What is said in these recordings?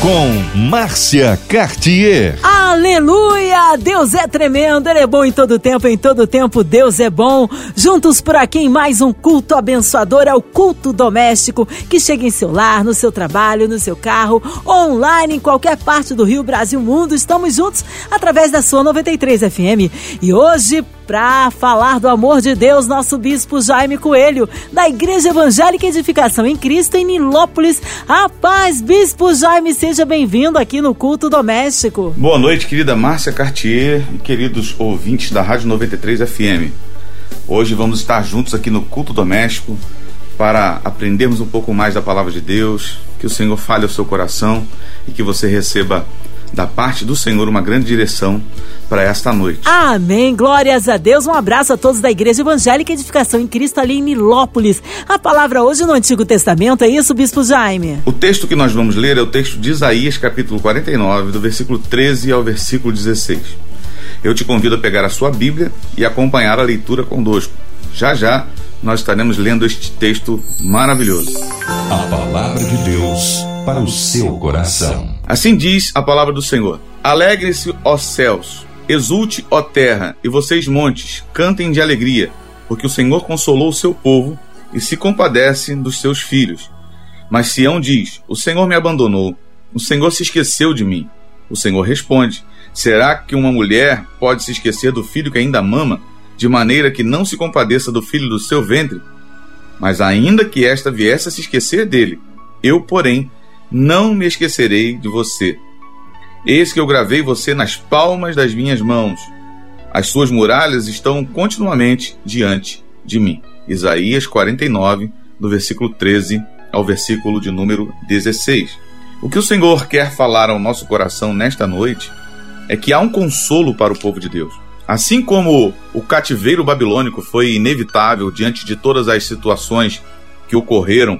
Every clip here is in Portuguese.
Com Márcia Cartier. Aleluia! Deus é tremendo, Ele é bom em todo tempo, em todo tempo Deus é bom. Juntos por aqui em mais um culto abençoador, é o culto doméstico que chega em seu lar, no seu trabalho, no seu carro, online, em qualquer parte do Rio, Brasil, mundo. Estamos juntos através da sua 93 FM. E hoje, para falar do amor de Deus, nosso bispo Jaime Coelho, da Igreja Evangélica Edificação em Cristo, em Nilópolis. A paz, bispo Jaime, seja bem-vindo aqui no culto doméstico. Boa noite, querida Márcia Cartier e queridos ouvintes da Rádio 93 FM. Hoje vamos estar juntos aqui no culto doméstico para aprendermos um pouco mais da palavra de Deus, que o Senhor fale ao seu coração e que você receba da parte do Senhor uma grande direção para esta noite. Amém. Glórias a Deus. Um abraço a todos da Igreja Evangélica Edificação em Cristo ali em Nilópolis. A palavra hoje no Antigo Testamento é isso, Bispo Jaime? O texto que nós vamos ler é o texto de Isaías, capítulo 49, do versículo 13 ao versículo 16. Eu te convido a pegar a sua Bíblia e acompanhar a leitura conosco. Já já nós estaremos lendo este texto maravilhoso. A palavra de Deus para o seu coração. Assim diz a palavra do Senhor: Alegrem-se, ó céus, exulte, ó terra, e vocês, montes, cantem de alegria, porque o Senhor consolou o seu povo e se compadece dos seus filhos. Mas Sião diz: O Senhor me abandonou, o Senhor se esqueceu de mim. O Senhor responde: Será que uma mulher pode se esquecer do filho que ainda mama, de maneira que não se compadeça do filho do seu ventre? Mas ainda que esta viesse a se esquecer dele, eu, porém, não me esquecerei de você. Eis que eu gravei você nas palmas das minhas mãos. As suas muralhas estão continuamente diante de mim. Isaías 49, do versículo 13 ao versículo de número 16. O que o Senhor quer falar ao nosso coração nesta noite é que há um consolo para o povo de Deus. Assim como o cativeiro babilônico foi inevitável diante de todas as situações que ocorreram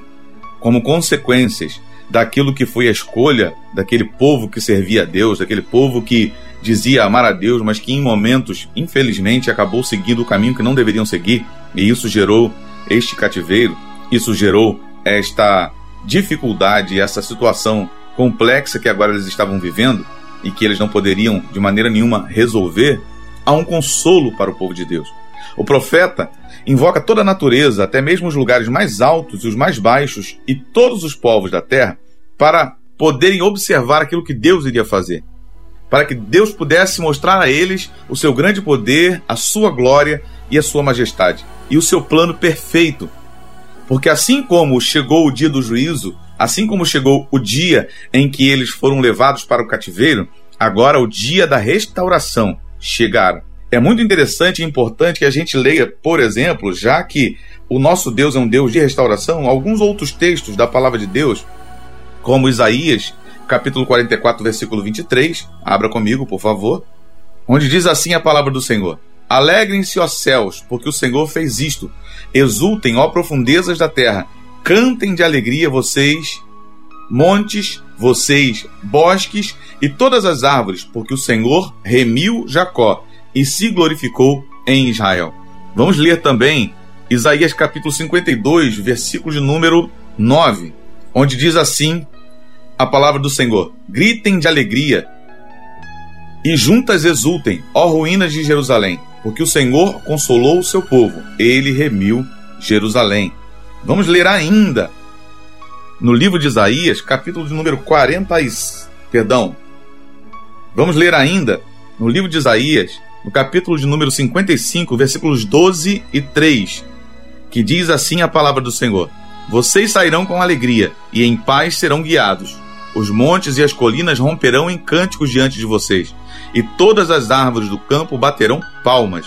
como consequências daquilo que foi a escolha daquele povo que servia a Deus, daquele povo que dizia amar a Deus, mas que em momentos, infelizmente, acabou seguindo o caminho que não deveriam seguir, e isso gerou este cativeiro, isso gerou esta dificuldade, essa situação complexa que agora eles estavam vivendo e que eles não poderiam de maneira nenhuma resolver, há um consolo para o povo de Deus. O profeta invoca toda a natureza, até mesmo os lugares mais altos e os mais baixos, e todos os povos da terra, para poderem observar aquilo que Deus iria fazer. Para que Deus pudesse mostrar a eles o seu grande poder, a sua glória e a sua majestade, e o seu plano perfeito. Porque assim como chegou o dia do juízo, assim como chegou o dia em que eles foram levados para o cativeiro, agora o dia da restauração chegaram. É muito interessante e importante que a gente leia, por exemplo, já que o nosso Deus é um Deus de restauração, alguns outros textos da palavra de Deus, como Isaías, capítulo 44, versículo 23. Abra comigo, por favor. Onde diz assim a palavra do Senhor: Alegrem-se, ó céus, porque o Senhor fez isto. Exultem, ó profundezas da terra. Cantem de alegria vocês, montes, vocês, bosques e todas as árvores, porque o Senhor remiu Jacó e se glorificou em Israel. Vamos ler também Isaías capítulo 52, versículo de número 9, onde diz assim a palavra do Senhor: Gritem de alegria e juntas exultem, ó ruínas de Jerusalém, porque o Senhor consolou o seu povo, ele remiu Jerusalém. Vamos ler ainda no livro de Isaías, capítulo de número 40, perdão. Vamos ler ainda no livro de Isaías, no capítulo de número 55, versículos 12 e 3, que diz assim a palavra do Senhor: Vocês sairão com alegria e em paz serão guiados. Os montes e as colinas romperão em cânticos diante de vocês, e todas as árvores do campo baterão palmas.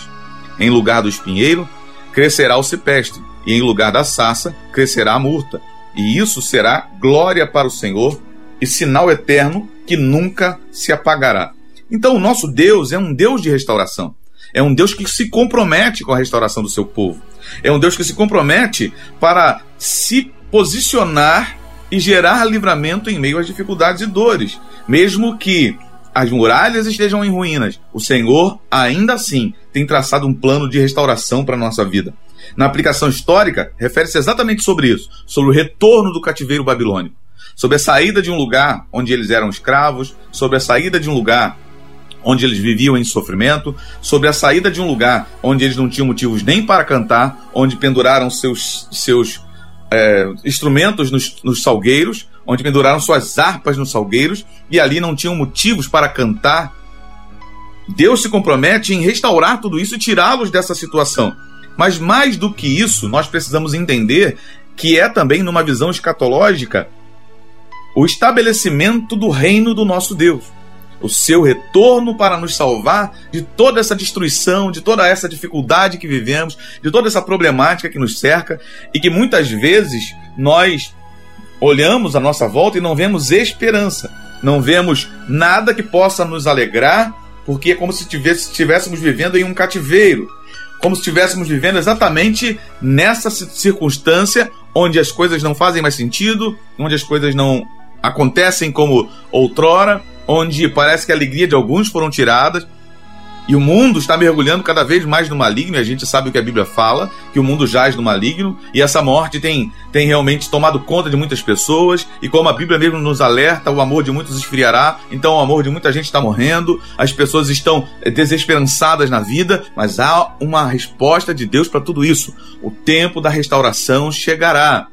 Em lugar do espinheiro crescerá o cipestre, e em lugar da sassa crescerá a murta. E isso será glória para o Senhor e sinal eterno que nunca se apagará. Então, o nosso Deus é um Deus de restauração. É um Deus que se compromete com a restauração do seu povo. É um Deus que se compromete para se posicionar e gerar livramento em meio às dificuldades e dores. Mesmo que as muralhas estejam em ruínas, o Senhor ainda assim tem traçado um plano de restauração para a nossa vida. Na aplicação histórica, refere-se exatamente sobre isso, sobre o retorno do cativeiro babilônico, sobre a saída de um lugar onde eles eram escravos, sobre a saída de um lugar onde eles viviam em sofrimento, sobre a saída de um lugar onde eles não tinham motivos nem para cantar, onde penduraram seus, seus é, instrumentos nos, nos salgueiros, onde penduraram suas harpas nos salgueiros e ali não tinham motivos para cantar. Deus se compromete em restaurar tudo isso e tirá-los dessa situação. Mas mais do que isso, nós precisamos entender que é também, numa visão escatológica, o estabelecimento do reino do nosso Deus o seu retorno para nos salvar de toda essa destruição, de toda essa dificuldade que vivemos, de toda essa problemática que nos cerca e que muitas vezes nós olhamos à nossa volta e não vemos esperança, não vemos nada que possa nos alegrar, porque é como se estivéssemos vivendo em um cativeiro, como se estivéssemos vivendo exatamente nessa circunstância onde as coisas não fazem mais sentido, onde as coisas não acontecem como outrora, onde parece que a alegria de alguns foram tiradas e o mundo está mergulhando cada vez mais no maligno, e a gente sabe o que a Bíblia fala, que o mundo jaz no maligno, e essa morte tem, tem realmente tomado conta de muitas pessoas, e como a Bíblia mesmo nos alerta, o amor de muitos esfriará, então o amor de muita gente está morrendo, as pessoas estão eh, desesperançadas na vida, mas há uma resposta de Deus para tudo isso. O tempo da restauração chegará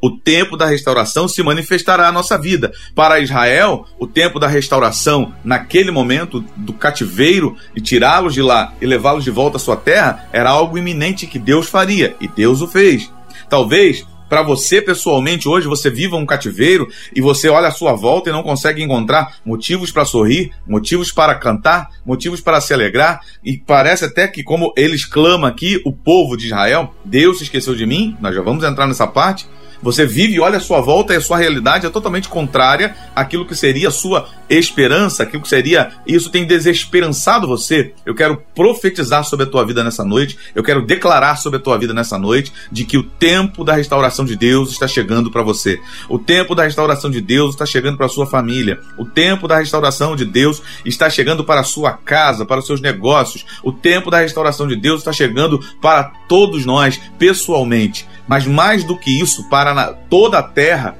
o tempo da restauração se manifestará na nossa vida. Para Israel, o tempo da restauração, naquele momento do cativeiro, e tirá-los de lá e levá-los de volta à sua terra, era algo iminente que Deus faria, e Deus o fez. Talvez para você pessoalmente hoje você viva um cativeiro e você olha à sua volta e não consegue encontrar motivos para sorrir, motivos para cantar, motivos para se alegrar e parece até que como eles clamam aqui, o povo de Israel, Deus se esqueceu de mim, nós já vamos entrar nessa parte, você vive, olha a sua volta e a sua realidade é totalmente contrária àquilo que seria a sua esperança, aquilo que seria. Isso tem desesperançado você. Eu quero profetizar sobre a tua vida nessa noite, eu quero declarar sobre a tua vida nessa noite de que o tempo da restauração de Deus está chegando para você. O tempo da restauração de Deus está chegando para sua família. O tempo da restauração de Deus está chegando para a sua casa, para os seus negócios. O tempo da restauração de Deus está chegando para todos nós pessoalmente. Mas mais do que isso, para toda a terra,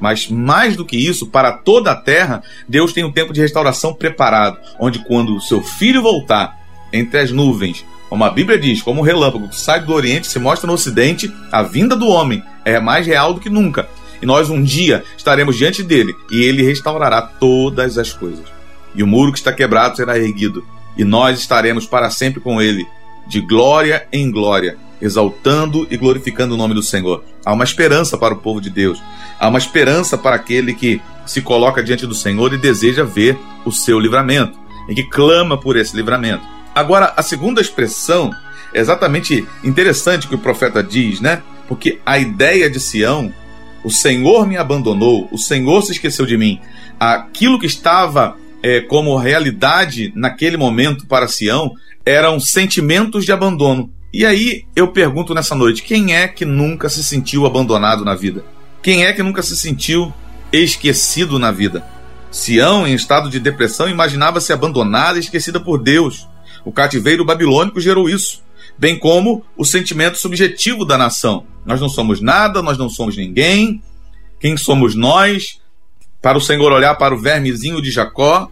mas mais do que isso, para toda a terra, Deus tem um tempo de restauração preparado, onde quando o seu filho voltar entre as nuvens, como a Bíblia diz, como um relâmpago que sai do Oriente se mostra no Ocidente, a vinda do homem é mais real do que nunca. E nós um dia estaremos diante dele e ele restaurará todas as coisas. E o muro que está quebrado será erguido, e nós estaremos para sempre com ele, de glória em glória exaltando e glorificando o nome do Senhor. Há uma esperança para o povo de Deus. Há uma esperança para aquele que se coloca diante do Senhor e deseja ver o seu livramento, e que clama por esse livramento. Agora, a segunda expressão é exatamente interessante que o profeta diz, né? Porque a ideia de Sião, o Senhor me abandonou, o Senhor se esqueceu de mim. Aquilo que estava é, como realidade naquele momento para Sião eram sentimentos de abandono. E aí eu pergunto nessa noite: quem é que nunca se sentiu abandonado na vida? Quem é que nunca se sentiu esquecido na vida? Sião, em estado de depressão, imaginava-se abandonada e esquecida por Deus. O cativeiro babilônico gerou isso, bem como o sentimento subjetivo da nação. Nós não somos nada, nós não somos ninguém. Quem somos nós? Para o Senhor olhar para o vermezinho de Jacó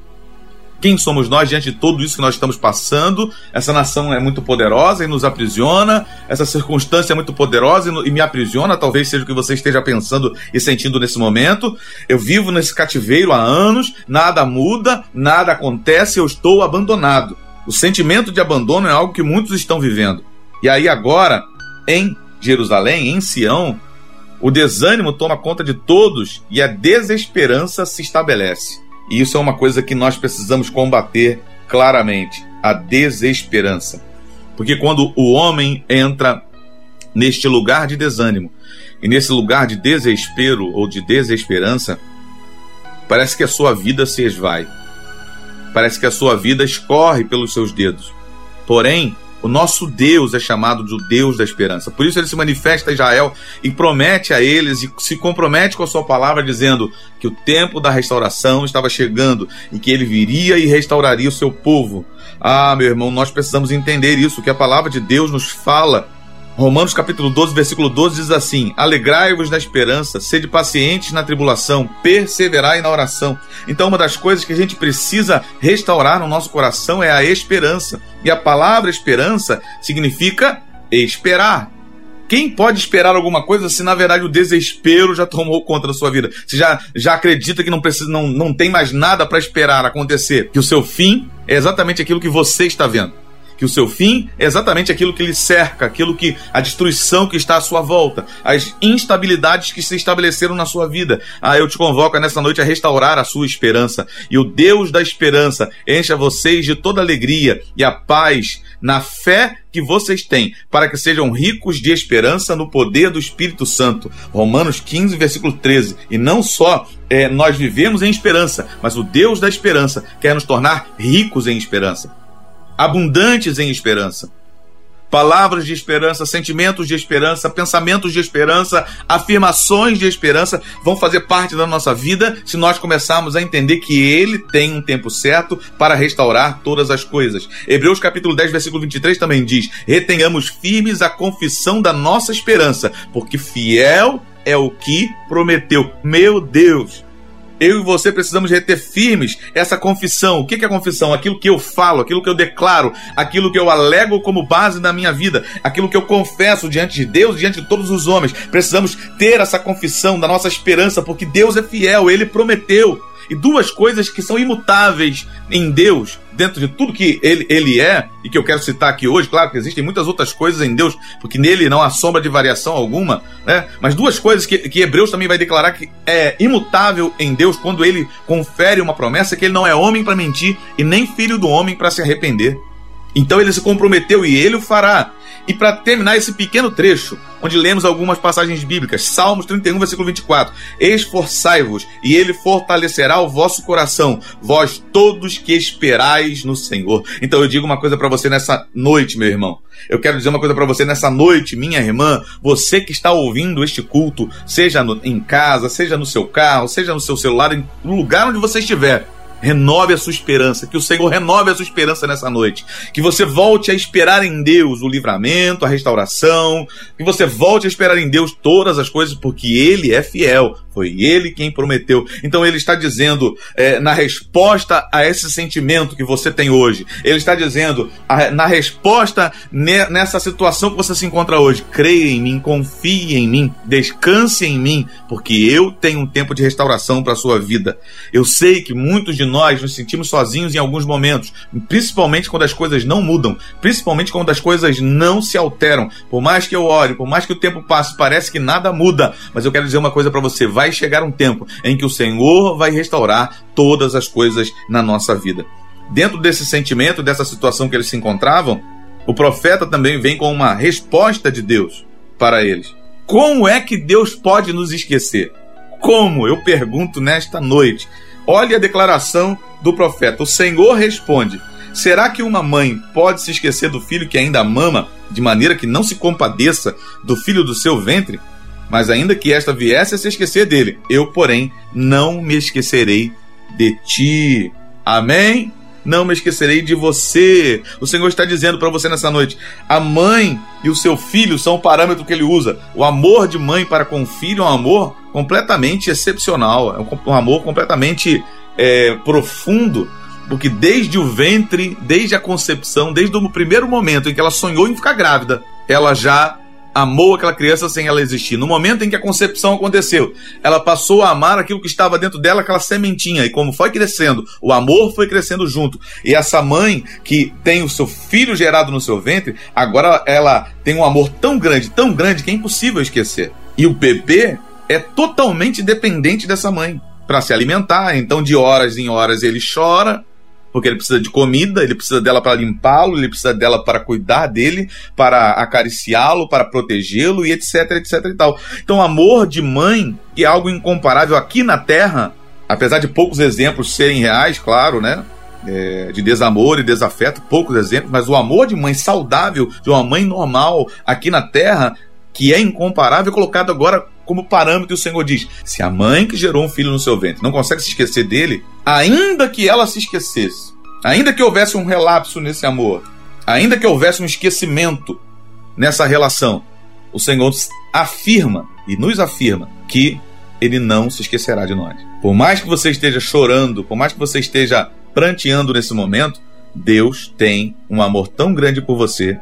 quem somos nós diante de tudo isso que nós estamos passando? Essa nação é muito poderosa e nos aprisiona, essa circunstância é muito poderosa e, me aprisiona, talvez seja o que você esteja pensando e sentindo nesse momento. Eu vivo nesse cativeiro há anos, nada muda, nada acontece, eu estou abandonado. O sentimento de abandono é algo que muitos estão vivendo. E aí agora, em Jerusalém, em Sião, o desânimo toma conta de todos e a desesperança se estabelece. E isso é uma coisa que nós precisamos combater claramente: a desesperança. Porque quando o homem entra neste lugar de desânimo e nesse lugar de desespero ou de desesperança, parece que a sua vida se esvai. Parece que a sua vida escorre pelos seus dedos. Porém, O nosso Deus é chamado de o Deus da esperança. Por isso ele se manifesta a Israel e promete a eles e se compromete com a sua palavra, dizendo que o tempo da restauração estava chegando e que ele viria e restauraria o seu povo. Ah, meu irmão, nós precisamos entender isso, que a palavra de Deus nos fala Romanos capítulo 12, versículo 12 diz assim: Alegrai-vos na esperança, sede pacientes na tribulação, perseverai na oração. Então, uma das coisas que a gente precisa restaurar no nosso coração é a esperança. E a palavra esperança significa esperar. Quem pode esperar alguma coisa se na verdade o desespero já tomou conta da sua vida? Você já, já acredita que não precisa, não, não tem mais nada para esperar acontecer? Que o seu fim é exatamente aquilo que você está vendo que o seu fim é exatamente aquilo que lhe cerca, aquilo que a destruição que está à sua volta, as instabilidades que se estabeleceram na sua vida. Ah, eu te convoco nessa noite a restaurar a sua esperança. E o Deus da esperança encha vocês de toda alegria e a paz na fé que vocês têm, para que sejam ricos de esperança no poder do Espírito Santo. Romanos 15, versículo 13. E não só é, nós vivemos em esperança, mas o Deus da esperança quer nos tornar ricos em esperança abundantes em esperança. Palavras de esperança, sentimentos de esperança, pensamentos de esperança, afirmações de esperança vão fazer parte da nossa vida se nós começarmos a entender que Ele tem um tempo certo para restaurar todas as coisas. Hebreus capítulo 10, versículo 23 também diz: Retenhamos firmes a confissão da nossa esperança, porque fiel é o que prometeu. Meu Deus! Eu e você precisamos reter firmes essa confissão. O que é confissão? Aquilo que eu falo, aquilo que eu declaro, aquilo que eu alego como base da minha vida, aquilo que eu confesso diante de Deus, diante de todos os homens. Precisamos ter essa confissão da nossa esperança, porque Deus é fiel, ele prometeu. E duas coisas que são imutáveis em Deus, dentro de tudo que ele, ele é, e que eu quero citar aqui hoje, claro que existem muitas outras coisas em Deus, porque nele não há sombra de variação alguma, né? Mas duas coisas que, que Hebreus também vai declarar que é imutável em Deus quando ele confere uma promessa que ele não é homem para mentir e nem filho do homem para se arrepender. Então ele se comprometeu e ele o fará. E para terminar esse pequeno trecho, onde lemos algumas passagens bíblicas, Salmos 31, versículo 24: Esforçai-vos, e ele fortalecerá o vosso coração, vós todos que esperais no Senhor. Então eu digo uma coisa para você nessa noite, meu irmão. Eu quero dizer uma coisa para você nessa noite, minha irmã, você que está ouvindo este culto, seja no, em casa, seja no seu carro, seja no seu celular, no lugar onde você estiver renove a sua esperança, que o Senhor renove a sua esperança nessa noite, que você volte a esperar em Deus o livramento, a restauração, que você volte a esperar em Deus todas as coisas, porque Ele é fiel, foi Ele quem prometeu. Então Ele está dizendo, é, na resposta a esse sentimento que você tem hoje, Ele está dizendo, a, na resposta ne, nessa situação que você se encontra hoje, creia em mim, confie em mim, descanse em mim, porque eu tenho um tempo de restauração para a sua vida. Eu sei que muitos de nós nos sentimos sozinhos em alguns momentos, principalmente quando as coisas não mudam, principalmente quando as coisas não se alteram. Por mais que eu ore, por mais que o tempo passe, parece que nada muda. Mas eu quero dizer uma coisa para você: chegar um tempo em que o Senhor vai restaurar todas as coisas na nossa vida. Dentro desse sentimento, dessa situação que eles se encontravam, o profeta também vem com uma resposta de Deus para eles. Como é que Deus pode nos esquecer? Como? Eu pergunto nesta noite. Olhe a declaração do profeta. O Senhor responde: Será que uma mãe pode se esquecer do filho que ainda mama, de maneira que não se compadeça do filho do seu ventre? Mas ainda que esta viesse a se esquecer dele, eu, porém, não me esquecerei de ti. Amém? Não me esquecerei de você. O Senhor está dizendo para você nessa noite: a mãe e o seu filho são o parâmetro que ele usa. O amor de mãe para com o filho é um amor completamente excepcional, é um amor completamente é, profundo, porque desde o ventre, desde a concepção, desde o primeiro momento em que ela sonhou em ficar grávida, ela já amou aquela criança sem ela existir. No momento em que a concepção aconteceu, ela passou a amar aquilo que estava dentro dela, aquela sementinha. E como foi crescendo, o amor foi crescendo junto. E essa mãe que tem o seu filho gerado no seu ventre, agora ela tem um amor tão grande, tão grande, que é impossível esquecer. E o bebê é totalmente dependente dessa mãe para se alimentar. Então, de horas em horas, ele chora, porque ele precisa de comida, ele precisa dela para limpá-lo, ele precisa dela para cuidar dele, para acariciá-lo, para protegê-lo e etc, etc e tal. Então, amor de mãe, é algo incomparável aqui na Terra, apesar de poucos exemplos serem reais, claro, né? é, de desamor e desafeto, poucos exemplos, mas o amor de mãe saudável, de uma mãe normal aqui na terra, que é incomparável, colocado agora como parâmetro. O Senhor diz: se a mãe que gerou um filho no seu ventre não consegue se esquecer dele, ainda que ela se esquecesse, ainda que houvesse um relapso nesse amor, ainda que houvesse um esquecimento nessa relação, o Senhor afirma e nos afirma que ele não se esquecerá de nós. Por mais que você esteja chorando, por mais que você esteja pranteando nesse momento, Deus tem um amor tão grande por você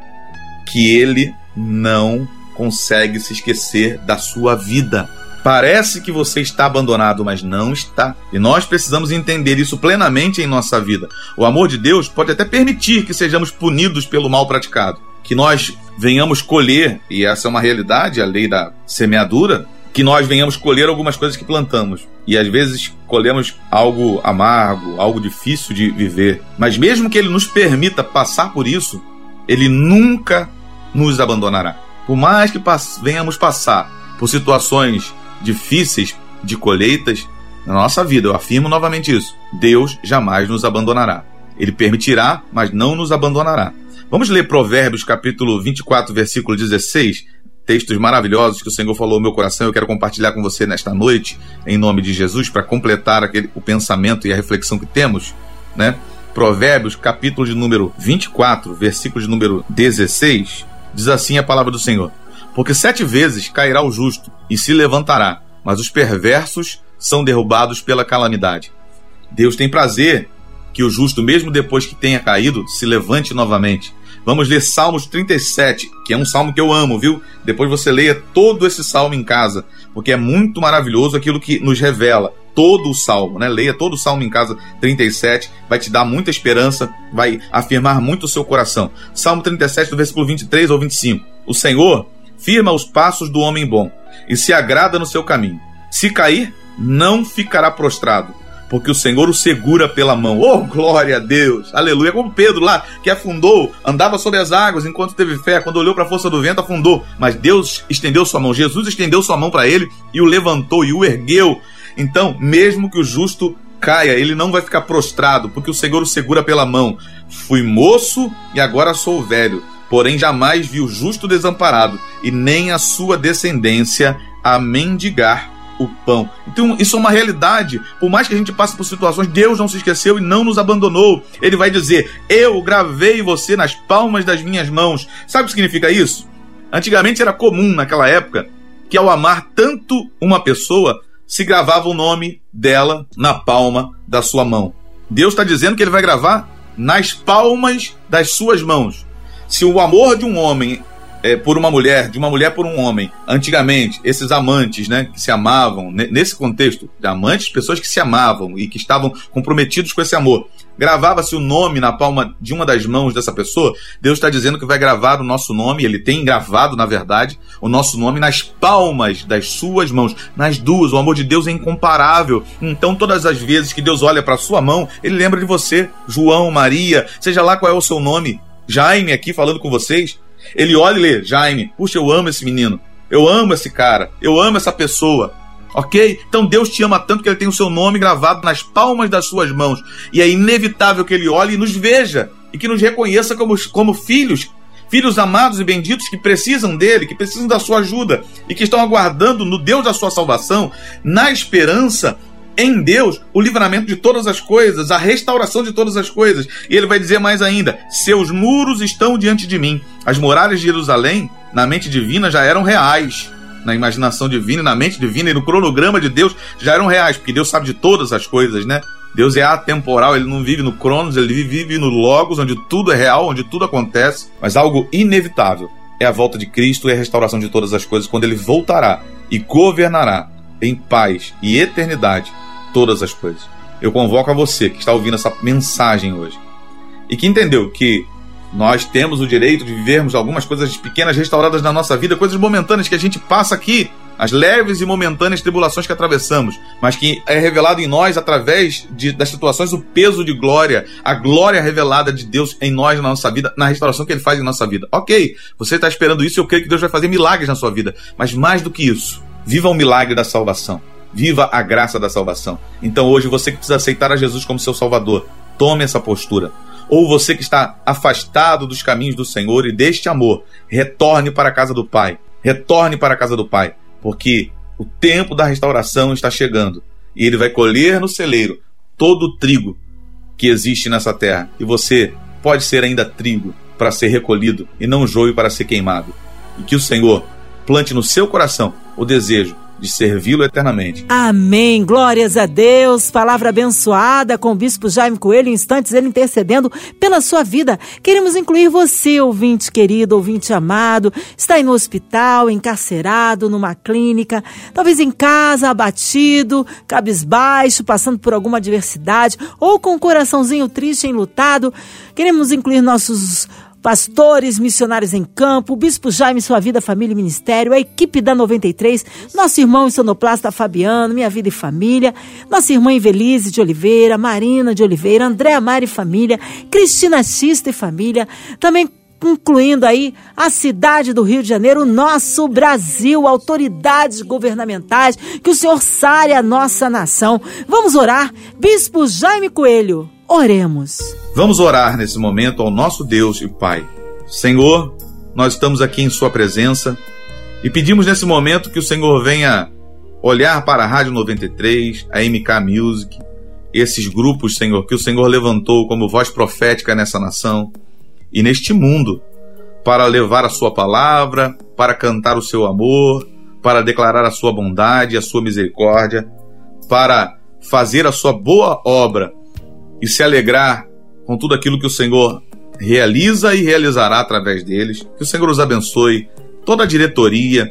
que ele não consegue se esquecer da sua vida. Parece que você está abandonado, mas não está. E nós precisamos entender isso plenamente em nossa vida. O amor de Deus pode até permitir que sejamos punidos pelo mal praticado, que nós venhamos colher, e essa é uma realidade, a lei da semeadura, que nós venhamos colher algumas coisas que plantamos. E às vezes colhemos algo amargo, algo difícil de viver. Mas mesmo que Ele nos permita passar por isso, Ele nunca nos abandonará. Por mais que pass venhamos passar por situações difíceis de colheitas na nossa vida, eu afirmo novamente isso: Deus jamais nos abandonará. Ele permitirá, mas não nos abandonará. Vamos ler Provérbios capítulo 24, versículo 16 textos maravilhosos que o Senhor falou no meu coração, eu quero compartilhar com você nesta noite, em nome de Jesus, para completar aquele, o pensamento e a reflexão que temos, né? Provérbios, capítulo de número 24, versículo de número 16, diz assim a palavra do Senhor: Porque sete vezes cairá o justo e se levantará, mas os perversos são derrubados pela calamidade. Deus tem prazer que o justo, mesmo depois que tenha caído, se levante novamente. Vamos ler Salmos 37, que é um salmo que eu amo, viu? Depois você leia todo esse salmo em casa, porque é muito maravilhoso aquilo que nos revela todo o salmo, né? Leia todo o salmo em casa 37, vai te dar muita esperança, vai afirmar muito o seu coração. Salmo 37, do versículo 23 ao 25. O Senhor firma os passos do homem bom e se agrada no seu caminho. Se cair, não ficará prostrado porque o Senhor o segura pela mão. Oh, glória a Deus! Aleluia! Como Pedro lá, que afundou, andava sobre as águas enquanto teve fé, quando olhou para a força do vento, afundou. Mas Deus estendeu sua mão, Jesus estendeu sua mão para ele e o levantou e o ergueu. Então, mesmo que o justo caia, ele não vai ficar prostrado, porque o Senhor o segura pela mão. Fui moço e agora sou velho, porém jamais vi o justo desamparado, e nem a sua descendência a mendigar o pão. Então, isso é uma realidade. Por mais que a gente passe por situações, Deus não se esqueceu e não nos abandonou. Ele vai dizer: Eu gravei você nas palmas das minhas mãos. Sabe o que significa isso? Antigamente era comum, naquela época, que ao amar tanto uma pessoa, se gravava o nome dela na palma da sua mão. Deus está dizendo que ele vai gravar nas palmas das suas mãos. Se o amor de um homem é, por uma mulher, de uma mulher por um homem. Antigamente, esses amantes, né, que se amavam, nesse contexto, amantes, pessoas que se amavam e que estavam comprometidos com esse amor. Gravava-se o nome na palma de uma das mãos dessa pessoa. Deus está dizendo que vai gravar o nosso nome, ele tem gravado, na verdade, o nosso nome nas palmas das suas mãos, nas duas. O amor de Deus é incomparável. Então, todas as vezes que Deus olha para sua mão, ele lembra de você, João, Maria, seja lá qual é o seu nome. Jaime aqui falando com vocês, ele olha e lê, Jaime, puxa, eu amo esse menino. Eu amo esse cara. Eu amo essa pessoa. Ok? Então Deus te ama tanto que ele tem o seu nome gravado nas palmas das suas mãos. E é inevitável que ele olhe e nos veja. E que nos reconheça como, como filhos. Filhos amados e benditos que precisam dele, que precisam da sua ajuda e que estão aguardando no Deus da sua salvação, na esperança em Deus o livramento de todas as coisas, a restauração de todas as coisas. E ele vai dizer mais ainda: seus muros estão diante de mim. As muralhas de Jerusalém, na mente divina, já eram reais. Na imaginação divina, na mente divina e no cronograma de Deus já eram reais, porque Deus sabe de todas as coisas, né? Deus é atemporal, ele não vive no Cronos, ele vive no Logos, onde tudo é real, onde tudo acontece. Mas algo inevitável é a volta de Cristo e a restauração de todas as coisas, quando ele voltará e governará em paz e eternidade todas as coisas. Eu convoco a você que está ouvindo essa mensagem hoje e que entendeu que nós temos o direito de vivermos algumas coisas pequenas restauradas na nossa vida, coisas momentâneas que a gente passa aqui, as leves e momentâneas tribulações que atravessamos, mas que é revelado em nós através de, das situações o peso de glória, a glória revelada de Deus em nós, na nossa vida, na restauração que Ele faz em nossa vida. Ok, você está esperando isso, eu creio que Deus vai fazer milagres na sua vida, mas mais do que isso, viva o milagre da salvação. Viva a graça da salvação. Então hoje você que precisa aceitar a Jesus como seu Salvador, tome essa postura. Ou você que está afastado dos caminhos do Senhor e deste amor, retorne para a casa do Pai. Retorne para a casa do Pai, porque o tempo da restauração está chegando e ele vai colher no celeiro todo o trigo que existe nessa terra. E você pode ser ainda trigo para ser recolhido e não joio para ser queimado. E que o Senhor plante no seu coração o desejo de servi-lo eternamente. Amém. Glórias a Deus. Palavra abençoada com o bispo Jaime Coelho, em instantes ele intercedendo pela sua vida. Queremos incluir você, ouvinte querido, ouvinte amado, está aí no hospital, encarcerado, numa clínica, talvez em casa, abatido, cabisbaixo, passando por alguma adversidade ou com o um coraçãozinho triste, enlutado. Queremos incluir nossos pastores, missionários em campo, Bispo Jaime, Sua Vida, Família e Ministério, a equipe da 93, nosso irmão sonoplasta Fabiano, Minha Vida e Família, nossa irmã Invelise de Oliveira, Marina de Oliveira, Andréa e Família, Cristina Xista e Família, também incluindo aí a cidade do Rio de Janeiro, o nosso Brasil, autoridades governamentais, que o Senhor sare a nossa nação. Vamos orar. Bispo Jaime Coelho, oremos. Vamos orar nesse momento ao nosso Deus e Pai. Senhor, nós estamos aqui em Sua presença e pedimos nesse momento que o Senhor venha olhar para a Rádio 93, a MK Music, esses grupos, Senhor, que o Senhor levantou como voz profética nessa nação e neste mundo para levar a Sua palavra, para cantar o seu amor, para declarar a Sua bondade, a Sua misericórdia, para fazer a Sua boa obra e se alegrar com tudo aquilo que o Senhor realiza e realizará através deles. Que o Senhor os abençoe, toda a diretoria,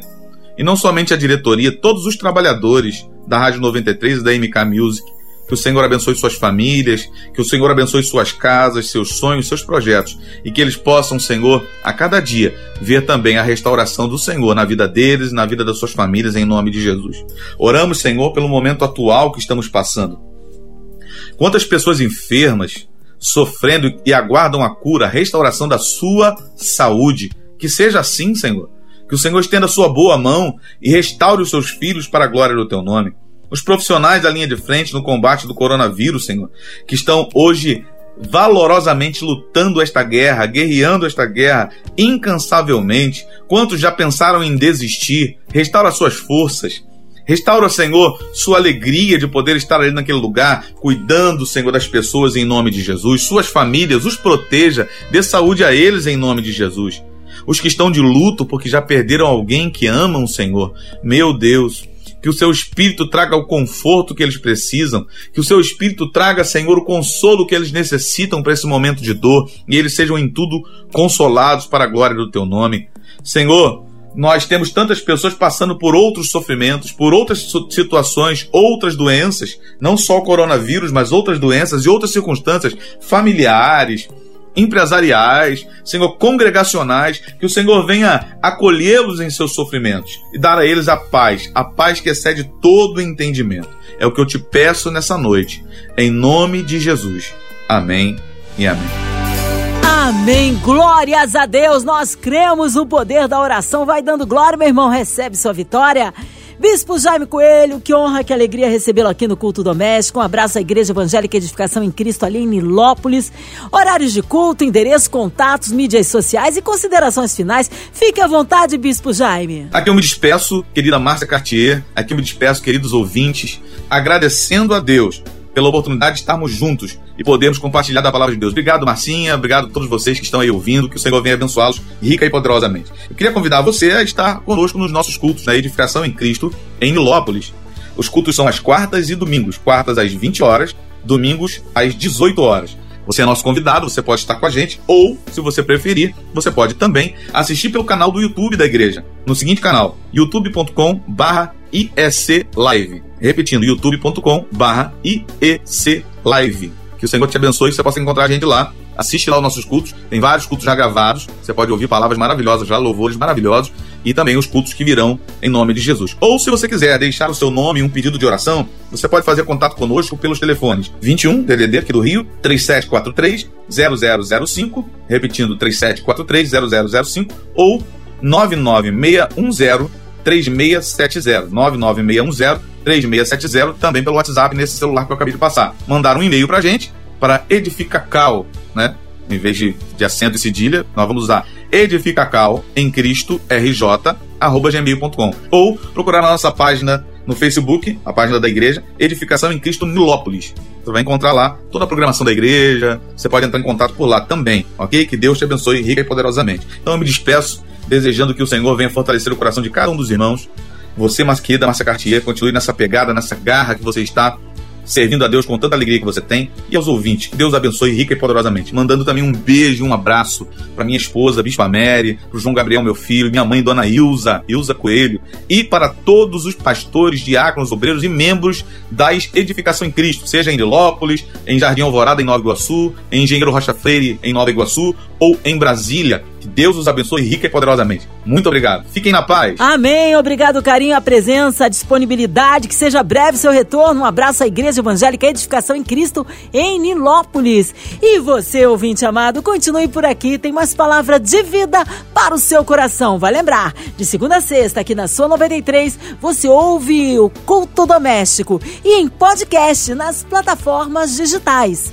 e não somente a diretoria, todos os trabalhadores da Rádio 93 e da MK Music. Que o Senhor abençoe suas famílias, que o Senhor abençoe suas casas, seus sonhos, seus projetos, e que eles possam, Senhor, a cada dia, ver também a restauração do Senhor na vida deles, na vida das suas famílias, em nome de Jesus. Oramos, Senhor, pelo momento atual que estamos passando. Quantas pessoas enfermas, sofrendo e aguardam a cura, a restauração da sua saúde. Que seja assim, Senhor. Que o Senhor estenda a sua boa mão e restaure os seus filhos para a glória do teu nome. Os profissionais da linha de frente no combate do coronavírus, Senhor, que estão hoje valorosamente lutando esta guerra, guerreando esta guerra incansavelmente. Quantos já pensaram em desistir? Restaura suas forças, Restaura, Senhor, sua alegria de poder estar ali naquele lugar, cuidando, Senhor, das pessoas em nome de Jesus. Suas famílias, os proteja, dê saúde a eles em nome de Jesus. Os que estão de luto porque já perderam alguém que amam Senhor. Meu Deus, que o seu espírito traga o conforto que eles precisam, que o seu espírito traga, Senhor, o consolo que eles necessitam para esse momento de dor e eles sejam em tudo consolados para a glória do teu nome. Senhor, nós temos tantas pessoas passando por outros sofrimentos, por outras situações, outras doenças, não só o coronavírus, mas outras doenças e outras circunstâncias familiares, empresariais, Senhor, congregacionais, que o Senhor venha acolhê-los em seus sofrimentos e dar a eles a paz, a paz que excede todo entendimento. É o que eu te peço nessa noite, em nome de Jesus. Amém e amém. Amém. Glórias a Deus. Nós cremos no poder da oração. Vai dando glória, meu irmão. Recebe sua vitória. Bispo Jaime Coelho, que honra, que alegria recebê-lo aqui no Culto Doméstico. Um abraço à Igreja Evangélica Edificação em Cristo, ali em Nilópolis. Horários de culto, endereço, contatos, mídias sociais e considerações finais. Fique à vontade, Bispo Jaime. Aqui eu me despeço, querida Márcia Cartier. Aqui eu me despeço, queridos ouvintes, agradecendo a Deus pela oportunidade de estarmos juntos e podermos compartilhar da palavra de Deus. Obrigado, Marcinha. Obrigado a todos vocês que estão aí ouvindo. Que o Senhor venha abençoá-los rica e poderosamente. Eu queria convidar você a estar conosco nos nossos cultos na Edificação em Cristo, em Nilópolis. Os cultos são às quartas e domingos. Quartas às 20 horas, domingos às 18 horas. Você é nosso convidado, você pode estar com a gente, ou, se você preferir, você pode também assistir pelo canal do YouTube da igreja, no seguinte canal, youtube.com/iec live. Repetindo, youtube.com/iec live. Que o Senhor te abençoe e você possa encontrar a gente lá. Assiste lá os nossos cultos. Tem vários cultos já gravados. Você pode ouvir palavras maravilhosas, já louvores maravilhosos. E também os cultos que virão em nome de Jesus. Ou se você quiser deixar o seu nome e um pedido de oração, você pode fazer contato conosco pelos telefones 21 DDD aqui do Rio, 3743 0005, repetindo 3743 0005 ou 99610 3670 99610 3670 também pelo WhatsApp nesse celular que eu acabei de passar. Mandar um e-mail pra gente para edificacal, né? Em vez de, de acento e cedilha, nós vamos usar edificacal em Cristo RJ arroba gmail.com ou procurar na nossa página no Facebook, a página da igreja, Edificação em Cristo Nilópolis. Você vai encontrar lá toda a programação da igreja, você pode entrar em contato por lá também, ok? Que Deus te abençoe rica e poderosamente. Então eu me despeço, desejando que o Senhor venha fortalecer o coração de cada um dos irmãos. Você, Masquida, Márcia Cartier, continue nessa pegada, nessa garra que você está servindo a Deus com tanta alegria que você tem, e aos ouvintes, que Deus abençoe rica e poderosamente. Mandando também um beijo um abraço para minha esposa, Bispa Mary, para o João Gabriel, meu filho, minha mãe, Dona Ilza, Ilza Coelho, e para todos os pastores, diáconos, obreiros e membros das Edificação em Cristo, seja em Lilópolis, em Jardim Alvorada, em Nova Iguaçu, em Engenheiro Rocha Freire, em Nova Iguaçu, ou em Brasília. Que Deus os abençoe rica e poderosamente. Muito obrigado. Fiquem na paz. Amém. Obrigado, carinho, a presença, a disponibilidade. Que seja breve seu retorno. Um abraço à Igreja Evangélica Edificação em Cristo em Nilópolis. E você, ouvinte amado, continue por aqui. Tem mais palavra de vida para o seu coração. Vai lembrar, de segunda a sexta, aqui na sua 93, você ouve o culto doméstico e em podcast nas plataformas digitais